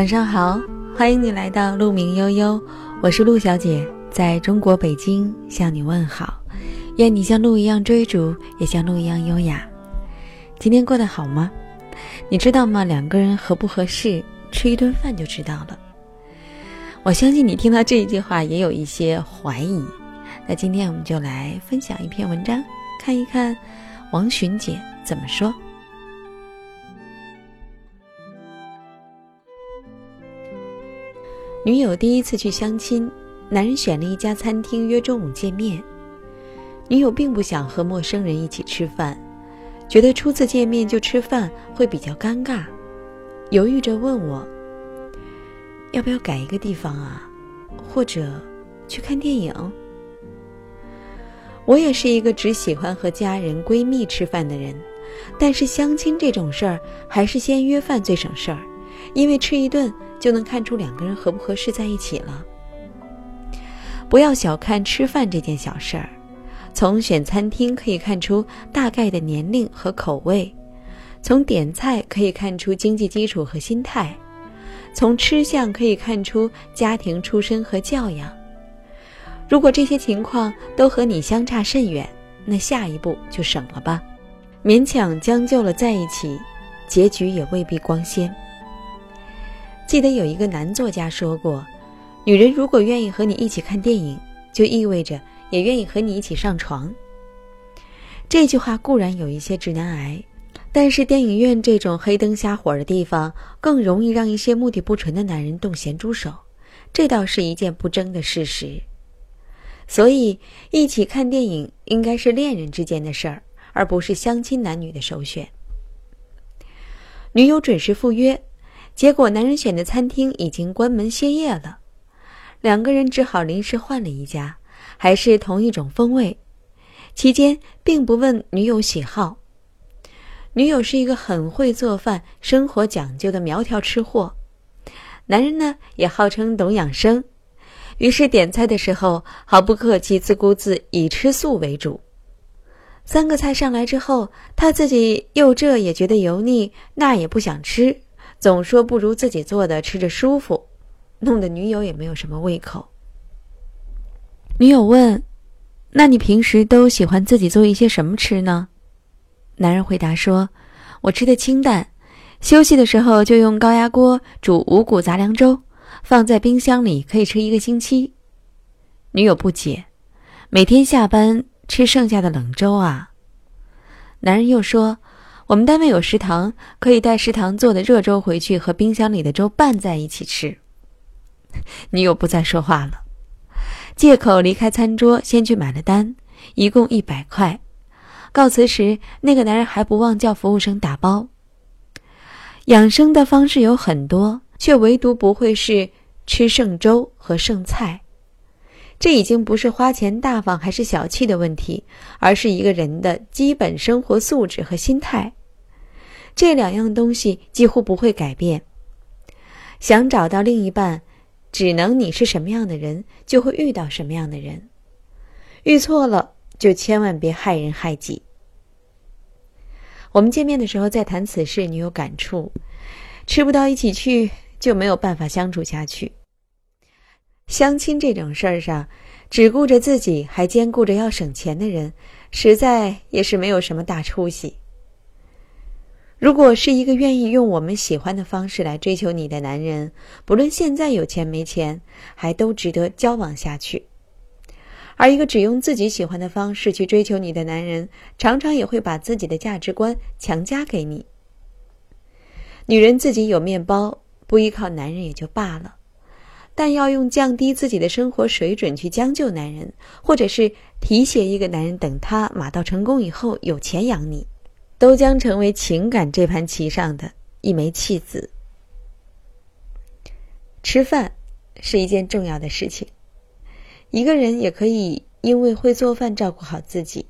晚上好，欢迎你来到鹿鸣悠悠，我是陆小姐，在中国北京向你问好。愿你像鹿一样追逐，也像鹿一样优雅。今天过得好吗？你知道吗？两个人合不合适，吃一顿饭就知道了。我相信你听到这一句话也有一些怀疑。那今天我们就来分享一篇文章，看一看王巡姐怎么说。女友第一次去相亲，男人选了一家餐厅约中午见面。女友并不想和陌生人一起吃饭，觉得初次见面就吃饭会比较尴尬，犹豫着问我：“要不要改一个地方啊？或者去看电影？”我也是一个只喜欢和家人、闺蜜吃饭的人，但是相亲这种事儿，还是先约饭最省事儿，因为吃一顿。就能看出两个人合不合适在一起了。不要小看吃饭这件小事儿，从选餐厅可以看出大概的年龄和口味，从点菜可以看出经济基础和心态，从吃相可以看出家庭出身和教养。如果这些情况都和你相差甚远，那下一步就省了吧。勉强将就了在一起，结局也未必光鲜。记得有一个男作家说过：“女人如果愿意和你一起看电影，就意味着也愿意和你一起上床。”这句话固然有一些直男癌，但是电影院这种黑灯瞎火的地方，更容易让一些目的不纯的男人动咸猪手，这倒是一件不争的事实。所以，一起看电影应该是恋人之间的事儿，而不是相亲男女的首选。女友准时赴约。结果，男人选的餐厅已经关门歇业了，两个人只好临时换了一家，还是同一种风味。期间并不问女友喜好，女友是一个很会做饭、生活讲究的苗条吃货，男人呢也号称懂养生，于是点菜的时候毫不客气，自顾自以吃素为主。三个菜上来之后，他自己又这也觉得油腻，那也不想吃。总说不如自己做的吃着舒服，弄得女友也没有什么胃口。女友问：“那你平时都喜欢自己做一些什么吃呢？”男人回答说：“我吃的清淡，休息的时候就用高压锅煮五谷杂粮粥，放在冰箱里可以吃一个星期。”女友不解：“每天下班吃剩下的冷粥啊？”男人又说。我们单位有食堂，可以带食堂做的热粥回去和冰箱里的粥拌在一起吃。女友不再说话了，借口离开餐桌，先去买了单，一共一百块。告辞时，那个男人还不忘叫服务生打包。养生的方式有很多，却唯独不会是吃剩粥和剩菜。这已经不是花钱大方还是小气的问题，而是一个人的基本生活素质和心态。这两样东西几乎不会改变。想找到另一半，只能你是什么样的人，就会遇到什么样的人。遇错了，就千万别害人害己。我们见面的时候再谈此事，你有感触，吃不到一起去，就没有办法相处下去。相亲这种事儿上，只顾着自己还兼顾着要省钱的人，实在也是没有什么大出息。如果是一个愿意用我们喜欢的方式来追求你的男人，不论现在有钱没钱，还都值得交往下去。而一个只用自己喜欢的方式去追求你的男人，常常也会把自己的价值观强加给你。女人自己有面包，不依靠男人也就罢了，但要用降低自己的生活水准去将就男人，或者是提携一个男人，等他马到成功以后有钱养你。都将成为情感这盘棋上的一枚弃子。吃饭是一件重要的事情，一个人也可以因为会做饭照顾好自己，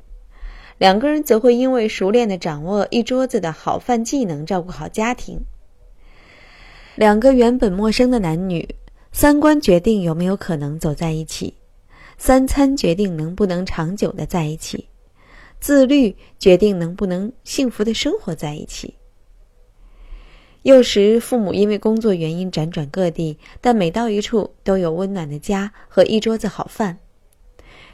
两个人则会因为熟练的掌握一桌子的好饭技能照顾好家庭。两个原本陌生的男女，三观决定有没有可能走在一起，三餐决定能不能长久的在一起。自律决定能不能幸福的生活在一起。幼时父母因为工作原因辗转各地，但每到一处都有温暖的家和一桌子好饭。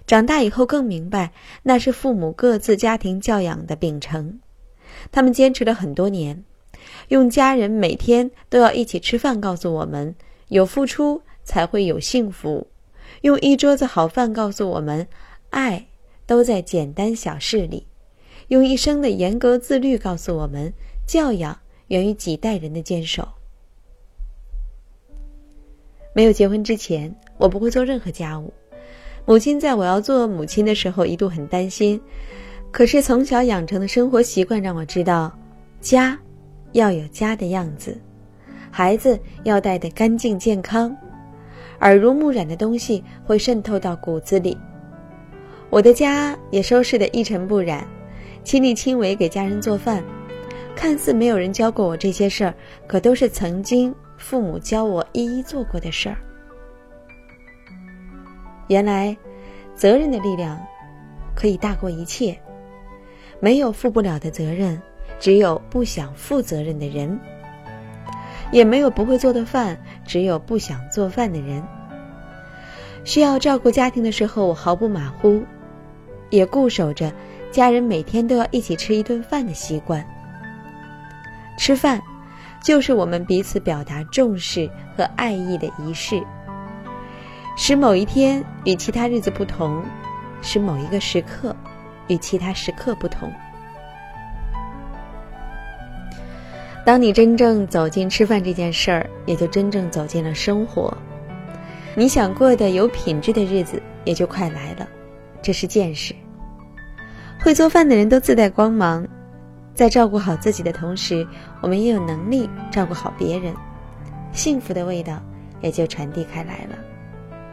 长大以后更明白，那是父母各自家庭教养的秉承。他们坚持了很多年，用家人每天都要一起吃饭告诉我们：有付出才会有幸福；用一桌子好饭告诉我们：爱都在简单小事里；用一生的严格自律告诉我们：教养源于几代人的坚守。没有结婚之前，我不会做任何家务。母亲在我要做母亲的时候一度很担心，可是从小养成的生活习惯让我知道，家要有家的样子，孩子要带得干净健康，耳濡目染的东西会渗透到骨子里。我的家也收拾得一尘不染，亲力亲为给家人做饭，看似没有人教过我这些事儿，可都是曾经父母教我一一做过的事儿。原来，责任的力量可以大过一切。没有负不了的责任，只有不想负责任的人；也没有不会做的饭，只有不想做饭的人。需要照顾家庭的时候，我毫不马虎，也固守着家人每天都要一起吃一顿饭的习惯。吃饭，就是我们彼此表达重视和爱意的仪式。使某一天与其他日子不同，使某一个时刻与其他时刻不同。当你真正走进吃饭这件事儿，也就真正走进了生活。你想过的有品质的日子也就快来了，这是见识。会做饭的人都自带光芒，在照顾好自己的同时，我们也有能力照顾好别人，幸福的味道也就传递开来了。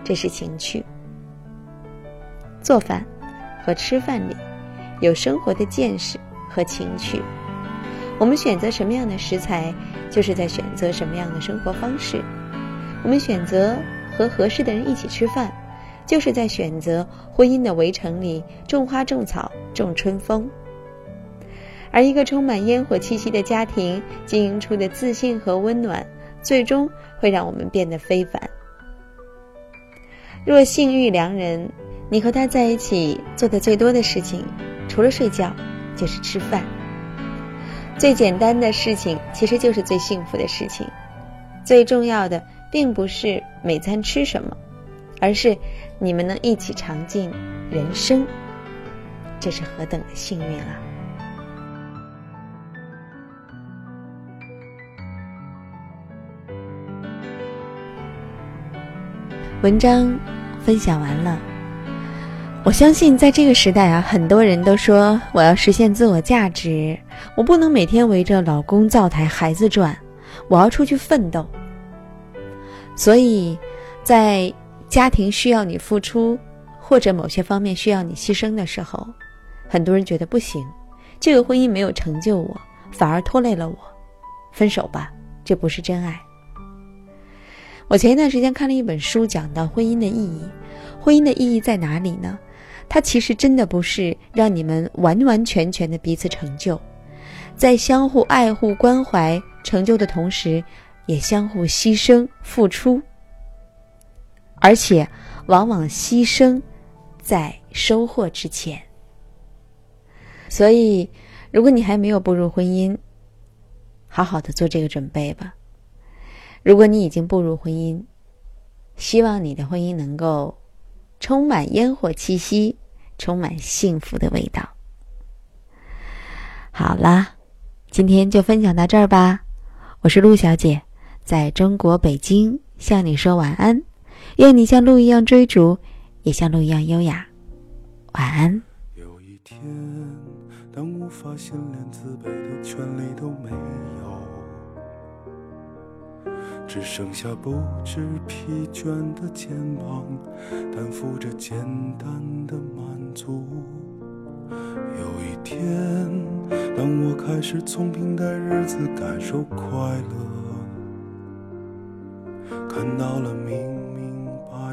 这是情趣。做饭和吃饭里有生活的见识和情趣。我们选择什么样的食材，就是在选择什么样的生活方式。我们选择和合适的人一起吃饭，就是在选择婚姻的围城里种花种草种春风。而一个充满烟火气息的家庭，经营出的自信和温暖，最终会让我们变得非凡。若性遇良人，你和他在一起做的最多的事情，除了睡觉，就是吃饭。最简单的事情，其实就是最幸福的事情。最重要的，并不是每餐吃什么，而是你们能一起尝尽人生。这是何等的幸运啊！文章分享完了。我相信，在这个时代啊，很多人都说我要实现自我价值，我不能每天围着老公灶台、孩子转，我要出去奋斗。所以，在家庭需要你付出，或者某些方面需要你牺牲的时候，很多人觉得不行，这个婚姻没有成就我，反而拖累了我，分手吧，这不是真爱。我前一段时间看了一本书，讲到婚姻的意义。婚姻的意义在哪里呢？它其实真的不是让你们完完全全的彼此成就，在相互爱护、关怀、成就的同时，也相互牺牲、付出，而且往往牺牲在收获之前。所以，如果你还没有步入婚姻，好好的做这个准备吧。如果你已经步入婚姻，希望你的婚姻能够充满烟火气息，充满幸福的味道。好啦，今天就分享到这儿吧。我是陆小姐，在中国北京向你说晚安。愿你像鹿一样追逐，也像鹿一样优雅。晚安。有一天，当我发现连自卑的权利都没有。只剩下不知疲倦的肩膀，担负着简单的满足。有一天，当我开始从平淡日子感受快乐，看到了明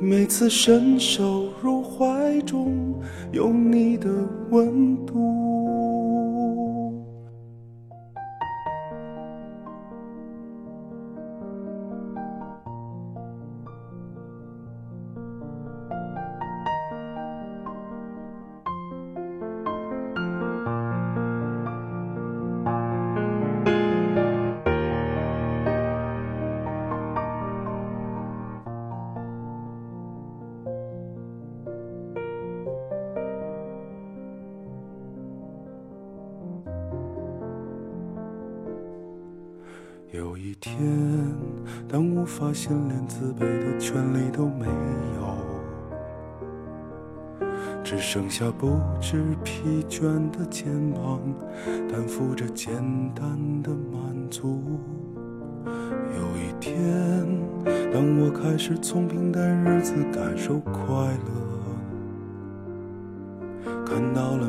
每次伸手入怀中，有你的温度。有一天，当我发现连自卑的权利都没有，只剩下不知疲倦的肩膀，担负着简单的满足。有一天，当我开始从平淡日子感受快乐，看到了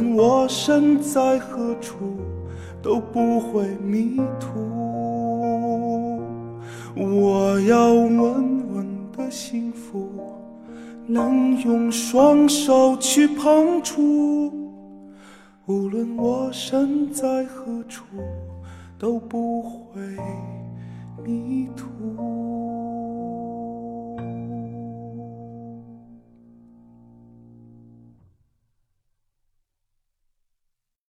无论我身在何处，都不会迷途。我要稳稳的幸福，能用双手去碰触，无论我身在何处，都不会迷途。